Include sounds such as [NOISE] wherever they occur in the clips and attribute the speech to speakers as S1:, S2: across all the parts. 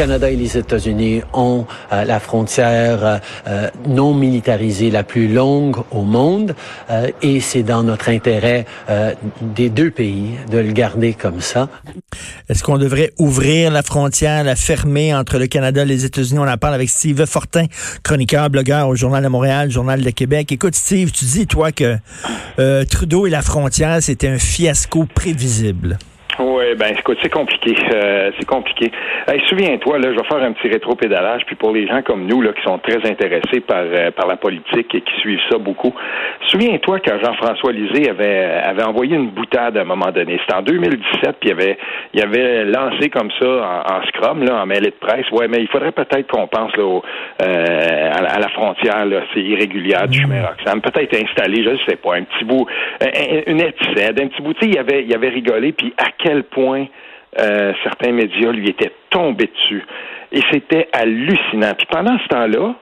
S1: Le Canada et les États-Unis ont euh, la frontière euh, euh, non militarisée la plus longue au monde et c'est dans notre intérêt des deux pays de le garder comme ça.
S2: Est-ce qu'on devrait ouvrir la frontière, la fermer entre le Canada et les États-Unis? On en parle avec Steve Fortin, chroniqueur, blogueur au Journal de Montréal, Journal de Québec. Écoute, Steve, tu dis, toi, que Trudeau et la frontière, c'était un fiasco prévisible.
S3: Oui, ben écoute, c'est compliqué. Euh, c'est compliqué. souviens-toi, là, je vais faire un petit rétro-pédalage, puis pour les gens comme nous, là, qui sont très intéressés par, euh, par la politique et qui suivent ça beaucoup, souviens-toi quand Jean-François Lisée avait, avait envoyé une boutade à un moment donné. C'était en 2017, puis il avait, il avait lancé comme ça en, scrum, là, en mêlée de presse. Ouais, mais il faudrait peut-être qu'on pense là, euh, à, la, frontière, là, c'est irrégulière du chemin Roxham. Peut-être installer, je sais pas, un petit bout, une étincelle, un petit bout. Tu il avait, il avait rigolé, puis à quel point euh, certains médias lui étaient tombés dessus. Et c'était hallucinant. Puis pendant ce temps-là,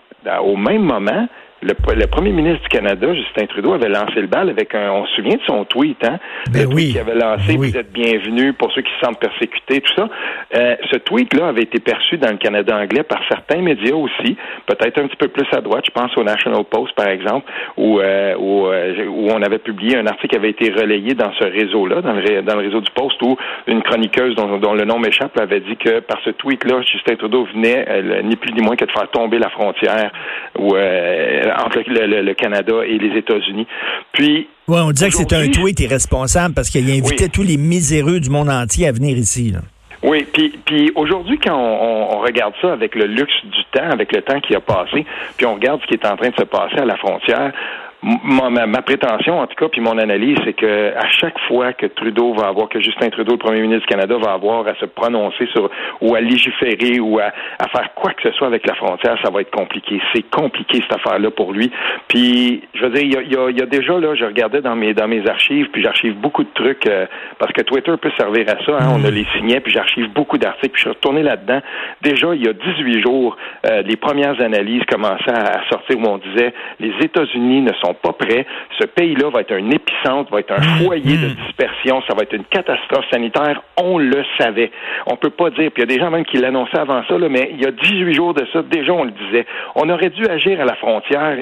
S3: au même moment, le, premier ministre du Canada, Justin Trudeau, avait lancé le bal avec un. On se souvient de son tweet, hein?
S2: Ben
S3: le tweet qu'il avait lancé, ben vous êtes bienvenus pour ceux qui se sentent persécutés, tout ça. Euh, ce tweet-là avait été perçu dans le Canada anglais par certains médias aussi, peut-être un petit peu plus à droite. Je pense au National Post, par exemple, où, euh, où, euh, où, on avait publié un article qui avait été relayé dans ce réseau-là, dans le, dans le réseau du Post, où une chroniqueuse dont, dont le nom m'échappe avait dit que par ce tweet-là, Justin Trudeau venait, ni plus ni moins que de faire tomber la frontière entre le, Canada et les États-Unis. Puis
S2: Ouais, on disait que c'était un tweet irresponsable parce qu'il invitait tous les miséreux du monde entier à venir ici.
S3: Oui, puis, puis aujourd'hui, quand on, regarde ça avec le luxe du temps, avec le temps qui a passé, puis on regarde ce qui est en train de se passer à la frontière, ma, ma, prétention, en tout cas, puis mon analyse, c'est que à chaque fois que Trudeau va avoir, que Justin Trudeau, le premier ministre du Canada, va avoir à se prononcer sur ou à légiférer ou à, à faire quoi que ce soit avec la frontière, ça va être compliqué. C'est compliqué cette affaire-là pour lui. Puis, je veux dire, il y a, y, a, y a, déjà là, je regardais dans mes dans mes archives, puis j'archive beaucoup de trucs euh, parce que Twitter peut servir à ça. Hein, on a les signés, puis j'archive beaucoup d'articles, puis je suis retourné là-dedans. Déjà, il y a 18 jours, euh, les premières analyses commençaient à sortir où on disait les États-Unis ne sont pas prêts. Ce pays-là va être un épicentre, va être un mmh, foyer de mmh. dispersion, ça va être une catastrophe sanitaire. On le savait. On peut pas dire, puis il y a des gens même qui l'annonçaient avant ça, là, mais il y a 18 jours de ça, déjà on le disait. On aurait dû agir à la frontière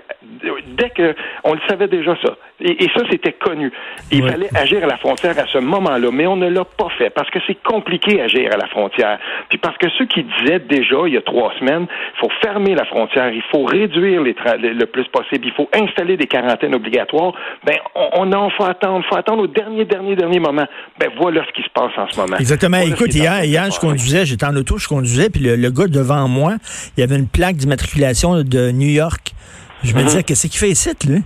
S3: dès que on le savait déjà ça. Et, ça, c'était connu. Il fallait agir à la frontière à ce moment-là, mais on ne l'a pas fait parce que c'est compliqué agir à la frontière. Puis parce que ceux qui disaient déjà il y a trois semaines, il faut fermer la frontière, il faut réduire les le plus possible, il faut installer des quarantaine obligatoire, ben on, en faut attendre, faut attendre au dernier, dernier, dernier moment. Ben voilà ce qui se passe en ce moment.
S2: Exactement. Écoute, hier, hier, je conduisais, j'étais en auto, je conduisais, puis le, gars devant moi, il y avait une plaque d'immatriculation de New York. Je me mhm. disais, qu'est-ce qu'il fait ici, lui?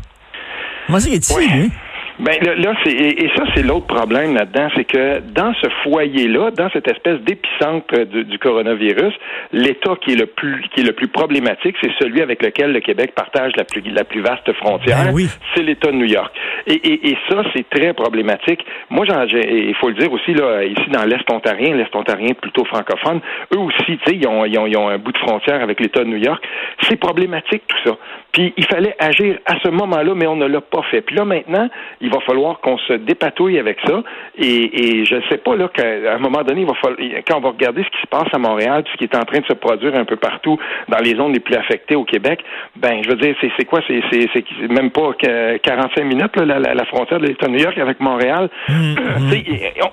S2: Comment c'est qu'il est ici, lui?
S3: Ben là, c'est et, ça c'est l'autre problème là-dedans, c'est que dans ce foyer-là, dans cette espèce d'épicentre du, coronavirus, l'État qui est le plus qui est le plus problématique, c'est celui avec lequel le Québec partage la plus la plus vaste frontière.
S2: Ben oui.
S3: C'est l'État de New York. Et, et, et ça c'est très problématique. Moi, il faut le dire aussi là, ici dans l'Est ontarien, l'Est ontarien plutôt francophone, eux aussi, tu sais, ils ont, ils, ont, ils ont un bout de frontière avec l'État de New York. C'est problématique tout ça. Puis il fallait agir à ce moment-là, mais on ne l'a pas fait. Puis là maintenant, il va falloir qu'on se dépatouille avec ça. Et, et je ne sais pas là qu'à un moment donné, il va falloir, quand on va regarder ce qui se passe à Montréal, ce qui est en train de se produire un peu partout dans les zones les plus affectées au Québec, ben je veux dire, c'est quoi, c'est même pas 45 minutes là, la, la, frontière de l'État de New York avec Montréal. Mmh, mmh.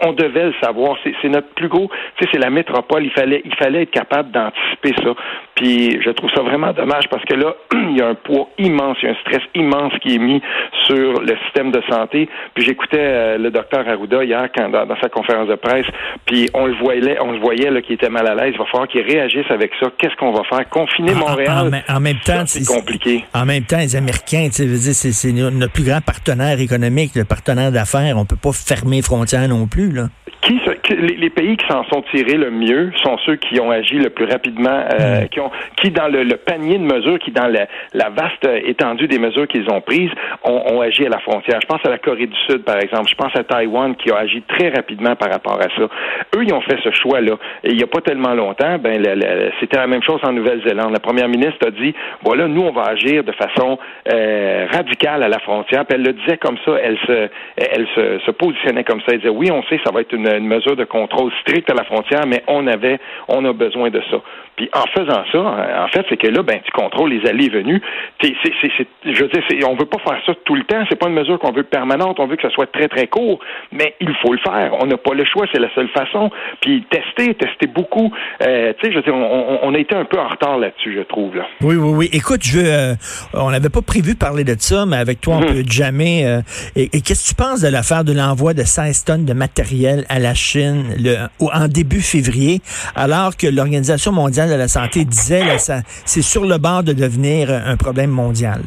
S3: On devait le savoir. C'est notre plus gros, c'est la métropole. Il fallait, il fallait être capable d'anticiper ça. Puis je trouve ça vraiment dommage parce que là, [CLEARS THROAT] il y a un poids immense, il y a un stress immense qui est mis sur le système de santé. Puis j'écoutais euh, le docteur Arruda hier quand, dans, sa conférence de presse, puis on le voyait, on le voyait qu'il était mal à l'aise. Il va falloir qu'il réagisse avec ça. Qu'est-ce qu'on va faire? Confiner Montréal
S2: En, même temps, c'est compliqué. En même temps, les Américains, c'est notre plus grand partenaire économique, le partenaire d'affaires. On peut pas fermer les frontières non plus là.
S3: Qui, les, pays qui s'en sont tirés le mieux sont ceux qui ont agi le plus rapidement, euh, mm. qui ont, qui dans le, panier de mesures, qui dans la, la vaste étendue des mesures qu'ils ont prises, ont, ont, agi à la frontière. Je pense à la Corée du Sud, par exemple. Je pense à Taïwan qui a agi très rapidement par rapport à ça. Eux, ils ont fait ce choix-là. Et il n'y a pas tellement longtemps, ben, c'était la même chose en Nouvelle-Zélande. La première ministre a dit, voilà, nous, on va agir de façon euh, radicale à la frontière. Puis elle le disait comme ça. Elle se, elle se, se positionnait comme ça. Elle disait, oui, on sait, ça va être une, une mesure de contrôle strict à la frontière, mais on avait, on a besoin de ça. Puis en faisant ça, en fait, c'est que là, ben, tu contrôles les allées et venues. C'est, c'est, je veux dire, on veut pas faire ça tout le temps. C'est pas une mesure qu'on veut permanente. On veut que ça soit très très court, mais il faut le faire. On n'a pas le choix. C'est la seule façon. Puis tester, tester beaucoup. Euh, tu sais, je veux dire, on, on, a été un peu en retard là-dessus, je trouve. Là.
S2: Oui, oui, oui. Écoute, je veux, euh, on n'avait pas prévu de parler de ça, mais avec toi, on mhm. peut jamais. Euh, et, qu'est-ce que tu penses de l'affaire de l'envoi de 16 tonnes de matériel à la Chine le, en début février, alors que l'Organisation mondiale de la santé disait, que c'est sur le bord de devenir un problème mondial.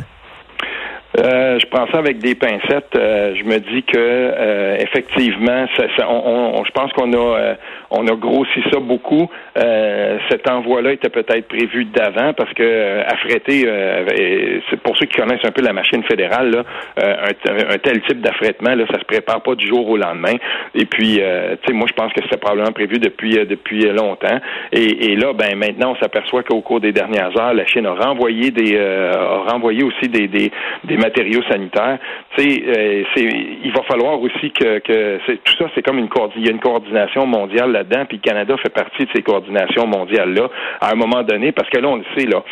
S3: Euh, je prends ça avec des pincettes. Euh, je me dis que euh, effectivement, ça, on, je pense qu'on a on a grossi ça beaucoup. cet envoi-là était peut-être prévu d'avant parce que affréter, c'est pour ceux qui connaissent un peu la machine fédérale, là, un, tel type d'affrètement, là, ça se prépare pas du jour au lendemain. Et puis, tu sais, moi, je pense que c'était probablement prévu depuis depuis longtemps. Et, là, ben maintenant, on s'aperçoit qu'au cours des dernières heures, la Chine a renvoyé des a renvoyé aussi des, des, des matériaux sanitaires. Tu sais, euh, il va falloir aussi que, que tout ça, c'est comme une il y a une coordination mondiale là-dedans, puis le Canada fait partie de ces coordinations mondiales-là à un moment donné, parce que là, on le sait, là,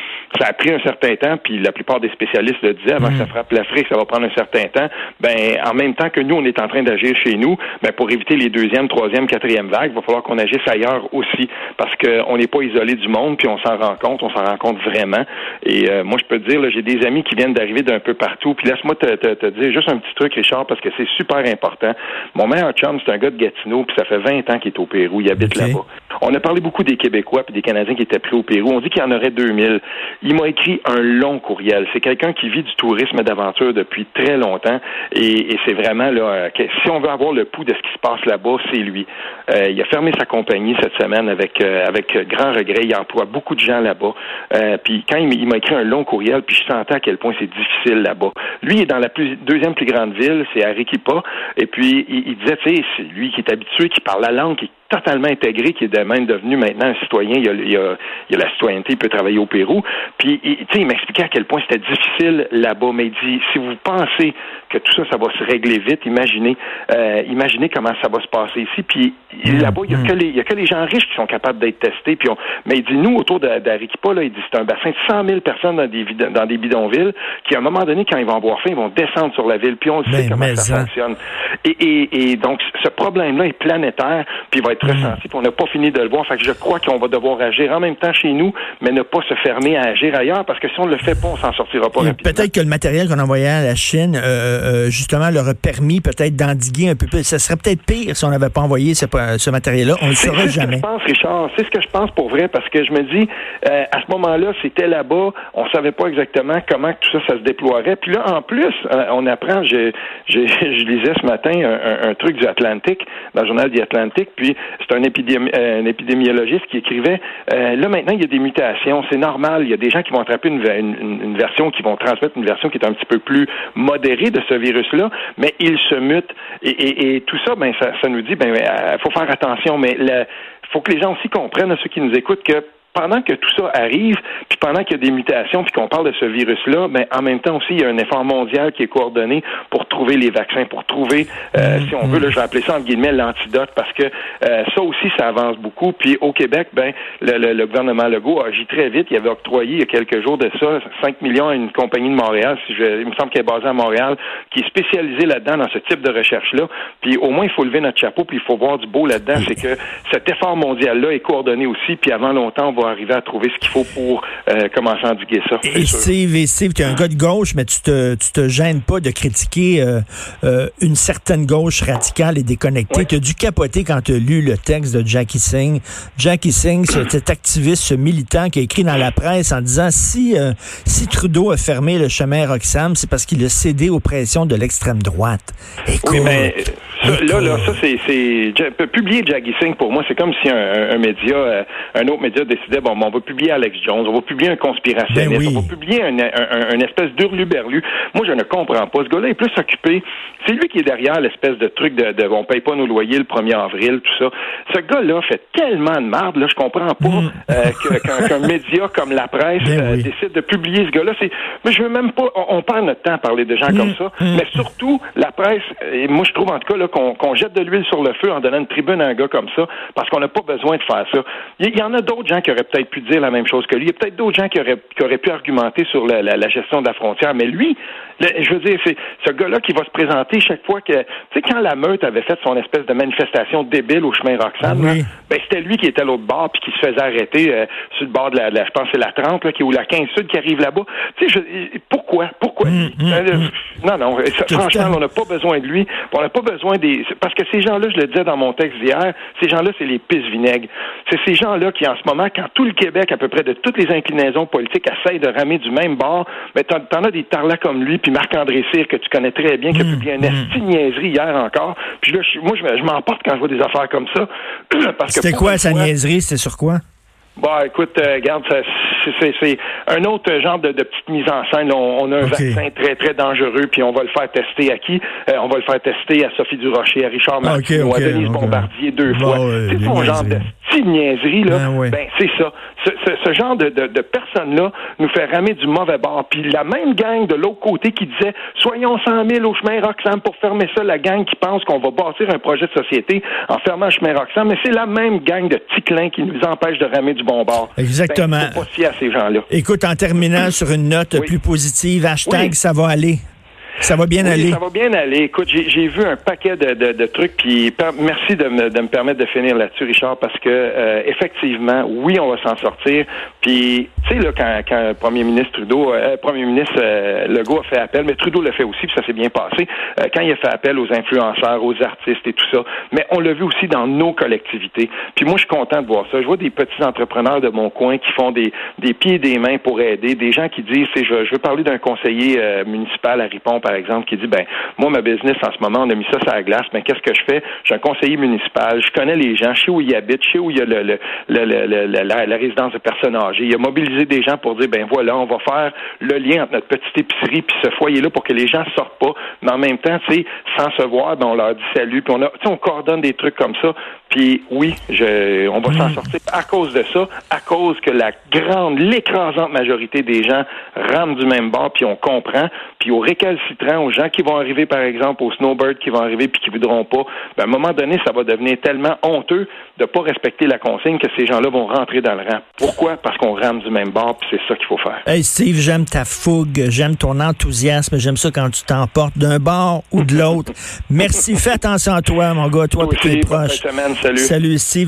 S3: ça a pris un certain temps, puis la plupart des spécialistes le disaient, avant que ça mm. frappe l'Afrique, ça va prendre un certain temps. Ben, en même temps que nous, on est en train d'agir chez nous, ben, pour éviter les deuxième, troisième, quatrième vagues, il va falloir qu'on agisse ailleurs aussi, parce qu'on n'est pas isolé du monde, puis on s'en rend compte, on s'en rend compte vraiment. Et euh, moi, je peux te dire, j'ai des amis qui viennent d'arriver d'un peu partout puis laisse-moi te, te, dire juste un petit truc, Richard, parce que c'est super important. Mon meilleur chum, c'est un gars de Gatineau, puis ça fait 20 ans qu'il est au Pérou. Il habite là-bas. On a parlé beaucoup des Québécois puis des Canadiens qui étaient pris au Pérou. On dit qu'il y en aurait 2000. Il m'a écrit un long courriel. C'est quelqu'un qui vit du tourisme d'aventure depuis très longtemps. Et, c'est vraiment, là, si on veut avoir le pouls de ce qui se passe là-bas, c'est lui. Euh, il a fermé sa compagnie cette semaine avec, euh, avec grand regret. Il emploie beaucoup de gens là-bas. Euh, puis quand il m'a écrit un long courriel, puis je sentais à quel point c'est difficile là-bas. Lui, est dans la deuxième plus grande ville, c'est Arequipa. Et puis, il, disait, tu lui qui est habitué, qui parle la langue, qui totalement intégré, qui est de même devenu maintenant un citoyen. Il y a, il a, la citoyenneté, il peut travailler au Pérou. Puis, tu sais, il m'expliquait à quel point c'était difficile là-bas. Mais il dit, si vous pensez que tout ça, ça va se régler vite, imaginez, euh, imaginez comment ça va se passer ici. Puis mm. là-bas, il y a que mm. a que les gens riches qui sont capables d'être testés. Puis on, mais il dit, nous, autour d'Arequipa, là, il dit, c'est un bassin de 100 000 personnes dans des, dans des bidonvilles qui, à un moment donné, quand ils vont avoir faim, ils vont descendre sur la ville. Puis on sait comment ça fonctionne. Et, et, et donc, ce problème-là est planétaire, puis il va être très mm. On n'a pas fini de le voir. Fait que je crois qu'on va devoir agir en même temps chez nous, mais ne pas se fermer à agir ailleurs, parce que si on ne le fait pas, on s'en sortira pas rapidement.
S2: Peut-être que le matériel qu'on envoyait à la Chine, euh, euh, justement, leur a permis peut-être d'endiguer un peu plus. Ça serait peut-être pire si on n'avait pas envoyé ce, ce matériel-là. On ne le saura jamais.
S3: C'est ce que je pense, Richard. C'est ce que je pense pour vrai, parce que je me dis, euh, à ce moment-là, c'était là-bas, on savait pas exactement comment tout ça, ça se déploierait. Puis là, en plus, on apprend, je, je, [LAUGHS] je lisais ce matin un, un, truc du Atlantic, dans le journal du Atlantic, puis c'est un épidémiologiste qui écrivait euh, là maintenant il y a des mutations, c'est normal, il y a des gens qui vont attraper une, une, version, qui vont transmettre une version qui est un petit peu plus modérée de ce virus-là, mais il se mute. Et, et, tout ça, ben ça, ça nous dit ben euh, faut faire attention, mais il faut que les gens aussi comprennent, ceux qui nous écoutent, que pendant que tout ça arrive, puis pendant qu'il y a des mutations, puis qu'on parle de ce virus-là, ben en même temps aussi, il y a un effort mondial qui est coordonné pour trouver les vaccins, pour trouver, euh, mm-hmm. si on veut, là, je vais appeler ça entre guillemets l'antidote, parce que euh, ça aussi, ça avance beaucoup. Puis au Québec, ben le, gouvernement Legault a agi très vite. Il avait octroyé il y a quelques jours de ça 5 millions à une compagnie de Montréal, si je, il me semble qu'elle est basée à Montréal, qui est spécialisée là-dedans dans ce type de recherche-là. Puis au moins, il faut lever notre chapeau, puis il faut voir du beau là-dedans, c'est que cet effort mondial-là est coordonné aussi, puis avant longtemps, on va arriver à trouver ce qu'il faut pour euh, commencer à endiguer ça.
S2: Et Steve, et Steve, tu es un gars de gauche, mais tu te, tu te gênes pas de critiquer euh, euh, une certaine gauche radicale et déconnectée. Tu as dû capoter quand tu as lu le texte de Jackie Singh. Jackie Singh, cet activiste, ce militant qui a écrit dans la presse en disant si, si Trudeau a fermé le chemin Roxham, c'est parce qu'il a cédé aux pressions de l'extrême droite.
S3: Écoute, oui, mais là, là, ça, c'est publier Jackie Singh pour moi, c'est comme si un, un média, un autre média décidait bon, on va publier Alex Jones, on va publier un conspirationniste, ben on va publier un, un, espèce d'hurluberlu. Moi, je ne comprends pas. Ce gars-là est plus occupé. C'est lui qui est derrière l'espèce de truc de, de on paye pas nos loyers le 1er avril, tout ça. Ce gars-là fait tellement de merde, là, je comprends pas mm. euh, qu'un média comme la presse ben euh, décide de publier ce gars-là. Mais je veux même pas. On, perd notre temps à parler de gens comme mm. ça. Mm. Mais surtout, la presse. Et moi, je trouve en tout cas qu'on jette de l'huile sur le feu en donnant une tribune à un gars comme ça, parce qu'on n'a pas besoin de faire ça. Il y, en a d'autres gens qui auraient peut-être pu dire la même chose que lui. Il y a peut-être d'autres gens qui auraient, qui auraient pu argumenter sur la, la, gestion de la frontière, mais lui, je veux dire, c'est ce gars-là qui va se présenter chaque fois que, tu sais, quand la meute avait fait son espèce de manifestation débile au chemin Roxane, ben c'était lui qui était à l'autre bord puis qui se faisait arrêter euh, sur le bord de la, je pense c'est la 30 là, qui ou la 15 sud qui arrive là-bas. Tu sais, pourquoi, pourquoi? Hum, hum, euh, hum. Non, non. franchement, on n'a pas besoin de lui. On n'a pas besoin des, parce que ces gens-là, je le disais dans mon texte d'hier, ces gens-là, c'est les pisse vinaigres. C'est ces gens-là qui, en ce moment, quand tout le Québec, à peu près de toutes les inclinaisons politiques, essayent de ramer du même bord, mais t'en, t'en as des tarlats comme lui, puis Marc-André Cyr, que tu connais très bien, qui a mmh, publié un mmh. niaiserie hier encore. Puis là, moi, je, m'emporte quand je vois des affaires comme ça. [CLEARS THROAT]
S2: parce C'était quoi sa niaiserie? C'était sur quoi?
S3: Bah, écoute, euh, regarde, c'est un autre genre de, petite mise en scène. On, a un vaccin très, très dangereux, puis on va le faire tester à qui? Euh, on va le faire tester à Sophie Durocher, à Richard ah, Martineau, à Denise Bombardier deux fois. c'est son genre de petite niaiserie, là. Ben, ben, c'est ça. Ce, genre de, de, personnes-là nous fait ramer du mauvais bord. Puis la même gang de l'autre côté qui disait soyons 100 000 au chemin Roxham pour fermer ça, la gang qui pense qu'on va bâtir un projet de société en fermant le chemin Roxham, mais c'est la même gang de ticlins qui nous empêche de ramer du bon bord.
S2: Exactement. Ben,
S3: ces gens-là.
S2: Écoute, en terminant sur une note plus positive, hashtag ça va aller. Ça va bien aller.
S3: Ça va bien aller. Écoute, j'ai vu un paquet de, de, de trucs, puis merci de me, de me permettre de finir là-dessus, Richard, parce que euh, effectivement, oui, on va s'en sortir. Puis, tu sais, là, quand, quand Premier ministre Trudeau, euh, Premier ministre euh, Legault a fait appel, mais Trudeau l'a fait aussi, puis ça s'est bien passé, euh, quand il a fait appel aux influenceurs, aux artistes et tout ça. Mais on l'a vu aussi dans nos collectivités. Puis moi, je suis content de voir ça. Je vois des petits entrepreneurs de mon coin qui font des, des pieds et des mains pour aider, des gens qui disent, je, je veux parler d'un conseiller municipal à Ripon, par exemple, qui dit ben moi ma business en ce moment on a mis ça sur la glace, mais qu'est-ce que je fais? J'ai un conseiller municipal, je connais les gens, je sais où ils habitent, je sais où il y a la, résidence de personnes âgées. Il a mobilisé des gens pour dire ben voilà, on va faire le lien entre notre petite épicerie puis ce foyer là pour que les gens sortent pas, mais en même temps, tu sais, sans se voir, ben on leur dit salut, puis on on coordonne des trucs comme ça. Puis oui, je, on va s'en mm. sortir à cause de ça, à cause que la grande, l'écrasante majorité des gens rament du même bord, puis on comprend, puis aux récalcitrants, aux gens qui vont arriver, par exemple, aux snowbirds qui vont arriver puis qui voudront pas, ben, à un moment donné, ça va devenir tellement honteux de pas respecter la consigne que ces gens-là vont rentrer dans le rang. Pourquoi? Parce qu'on rame du même bord, puis c'est ça qu'il faut faire.
S2: Hey Steve, j'aime ta fougue, j'aime ton enthousiasme, j'aime ça quand tu t'emportes d'un bord ou de l'autre. [LAUGHS] Merci, fais attention à toi, mon gars, toi, puis tes proches.
S3: Salut.
S2: Salut, Steve.